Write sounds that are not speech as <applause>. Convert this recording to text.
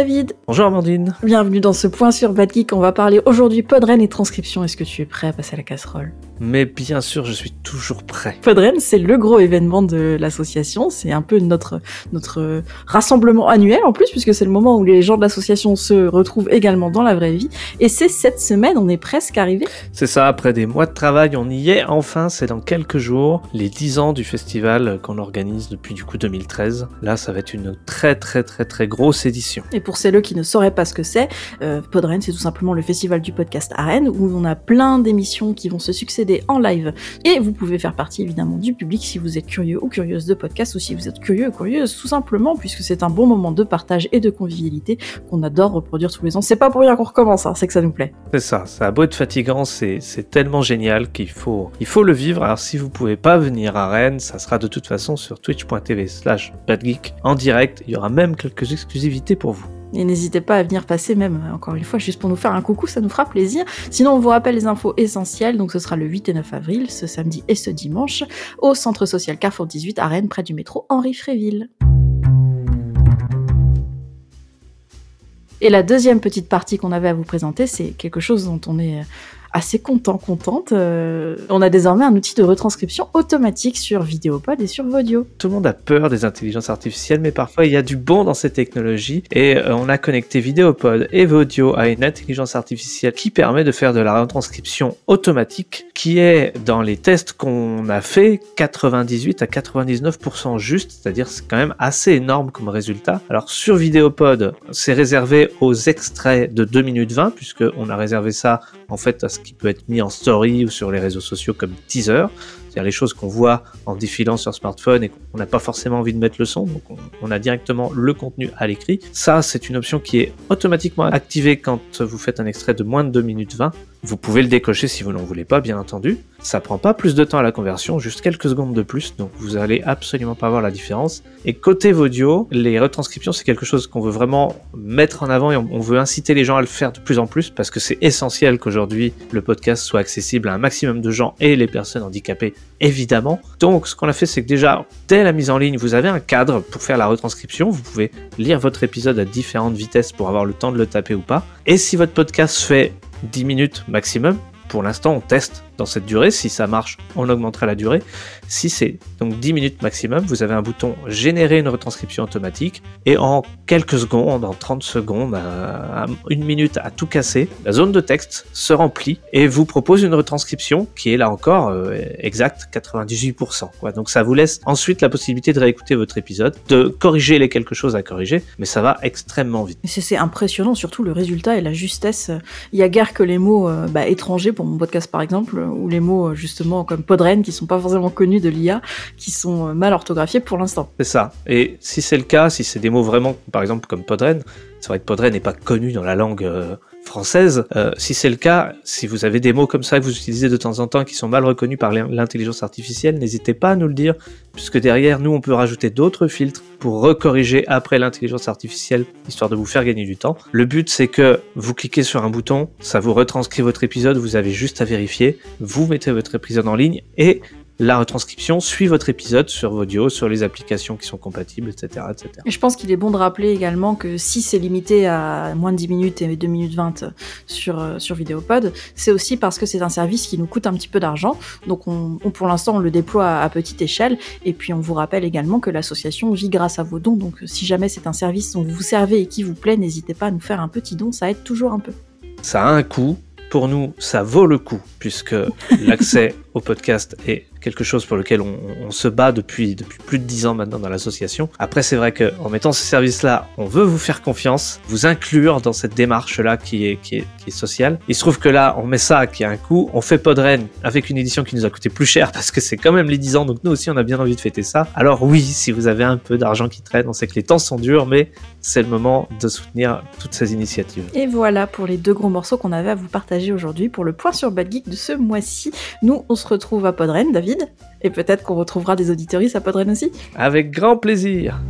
David. Bonjour Amandine. Bienvenue dans ce point sur Bad Geek. On va parler aujourd'hui Podren et transcription. Est-ce que tu es prêt à passer à la casserole? Mais bien sûr, je suis toujours prêt. Podren, c'est le gros événement de l'association. C'est un peu notre, notre rassemblement annuel en plus, puisque c'est le moment où les gens de l'association se retrouvent également dans la vraie vie. Et c'est cette semaine, on est presque arrivé. C'est ça, après des mois de travail, on y est enfin. C'est dans quelques jours, les 10 ans du festival qu'on organise depuis du coup 2013. Là, ça va être une très très très très grosse édition. Et pour celles qui ne sauraient pas ce que c'est, euh, Podren, c'est tout simplement le festival du podcast à Rennes, où on a plein d'émissions qui vont se succéder en live. Et vous pouvez faire partie évidemment du public si vous êtes curieux ou curieuse de podcast, ou si vous êtes curieux ou curieuse, tout simplement, puisque c'est un bon moment de partage et de convivialité qu'on adore reproduire tous les ans. C'est pas pour rien qu'on recommence, hein, c'est que ça nous plaît. C'est ça, ça a beau être fatigant, c'est tellement génial qu'il faut, il faut le vivre. Alors si vous pouvez pas venir à Rennes, ça sera de toute façon sur twitch.tv slash badgeek en direct. Il y aura même quelques exclusivités pour vous. Et n'hésitez pas à venir passer même, euh, encore une fois, juste pour nous faire un coucou, ça nous fera plaisir. Sinon, on vous rappelle les infos essentielles, donc ce sera le 8 et 9 avril, ce samedi et ce dimanche, au Centre Social Carrefour 18 à Rennes, près du métro Henri Fréville. Et la deuxième petite partie qu'on avait à vous présenter, c'est quelque chose dont on est assez content, contente. Euh, on a désormais un outil de retranscription automatique sur Vidéopod et sur Vodio. Tout le monde a peur des intelligences artificielles, mais parfois il y a du bon dans ces technologies. Et euh, on a connecté Vidéopod et Vodio à une intelligence artificielle qui permet de faire de la retranscription automatique, qui est dans les tests qu'on a fait 98 à 99% juste, c'est-à-dire c'est quand même assez énorme comme résultat. Alors sur Vidéopod, c'est réservé aux extraits de 2 minutes 20, puisque on a réservé ça en fait à ce qui peut être mis en story ou sur les réseaux sociaux comme teaser, c'est-à-dire les choses qu'on voit en défilant sur smartphone et qu'on n'a pas forcément envie de mettre le son, donc on, on a directement le contenu à l'écrit. Ça, c'est une option qui est automatiquement activée quand vous faites un extrait de moins de 2 minutes 20. Vous pouvez le décocher si vous n'en voulez pas, bien entendu. Ça prend pas plus de temps à la conversion, juste quelques secondes de plus, donc vous allez absolument pas voir la différence. Et côté audio, les retranscriptions, c'est quelque chose qu'on veut vraiment mettre en avant et on veut inciter les gens à le faire de plus en plus parce que c'est essentiel qu'aujourd'hui le podcast soit accessible à un maximum de gens et les personnes handicapées évidemment. Donc ce qu'on a fait c'est que déjà dès la mise en ligne vous avez un cadre pour faire la retranscription, vous pouvez lire votre épisode à différentes vitesses pour avoir le temps de le taper ou pas. Et si votre podcast fait 10 minutes maximum, pour l'instant on teste dans cette durée, si ça marche on augmentera la durée. Si c'est donc 10 minutes maximum, vous avez un bouton générer une retranscription automatique et en quelques secondes, en 30 secondes, à une minute à tout casser, la zone de texte se remplit et vous propose une retranscription qui est là encore euh, exacte 98%. Quoi. Donc ça vous laisse ensuite la possibilité de réécouter votre épisode, de corriger les quelque chose à corriger, mais ça va extrêmement vite. C'est c'est impressionnant, surtout le résultat et la justesse. Il y a guère que les mots euh, bah, étrangers, pour mon podcast par exemple, ou les mots euh, justement comme podren, qui sont pas forcément connus de l'IA, qui sont euh, mal orthographiés pour l'instant. C'est ça. Et si c'est le cas, si c'est des mots vraiment, par exemple, comme podren, c'est vrai que podren n'est pas connu dans la langue euh, française. Euh, si c'est le cas, si vous avez des mots comme ça que vous utilisez de temps en temps qui sont mal reconnus par l'in- l'intelligence artificielle, n'hésitez pas à nous le dire, puisque derrière nous on peut rajouter d'autres filtres pour recorriger après l'intelligence artificielle, histoire de vous faire gagner du temps. Le but c'est que vous cliquez sur un bouton, ça vous retranscrit votre épisode, vous avez juste à vérifier, vous mettez votre épisode en ligne et la retranscription suit votre épisode sur Audio, sur les applications qui sont compatibles, etc. etc. Et je pense qu'il est bon de rappeler également que si c'est limité à moins de 10 minutes et 2 minutes 20 sur, euh, sur Vidéopod, c'est aussi parce que c'est un service qui nous coûte un petit peu d'argent. Donc on, on- pour l'instant on le déploie à, à petite échelle. Et puis on vous rappelle également que l'association vit grâce à vos dons. Donc si jamais c'est un service dont vous vous servez et qui vous plaît, n'hésitez pas à nous faire un petit don, ça aide toujours un peu. Ça a un coût. Pour nous, ça vaut le coup, puisque l'accès <laughs> au podcast est quelque chose pour lequel on, se bat depuis, depuis plus de 10 ans maintenant dans l'association. Après, c'est vrai qu'en mettant ce service-là, on veut vous faire confiance, vous inclure dans cette démarche-là qui est, qui, est, qui est sociale. Il se trouve que là, on met ça qui a un coût, on fait Podren avec une édition qui nous a coûté plus cher <laughs> parce que c'est quand même les 10 ans, donc nous aussi on a bien envie de fêter ça. Alors oui, si vous avez un peu d'argent qui traîne, on sait que les temps sont durs, mais c'est le moment de soutenir toutes ces initiatives. Et voilà pour les deux gros morceaux qu'on avait à vous partager aujourd'hui pour le point sur Bad Geek de ce mois-ci. Nous, on se retrouve à Podren, David, et peut-être qu'on retrouvera des auditoristes à Podren aussi. Avec grand plaisir.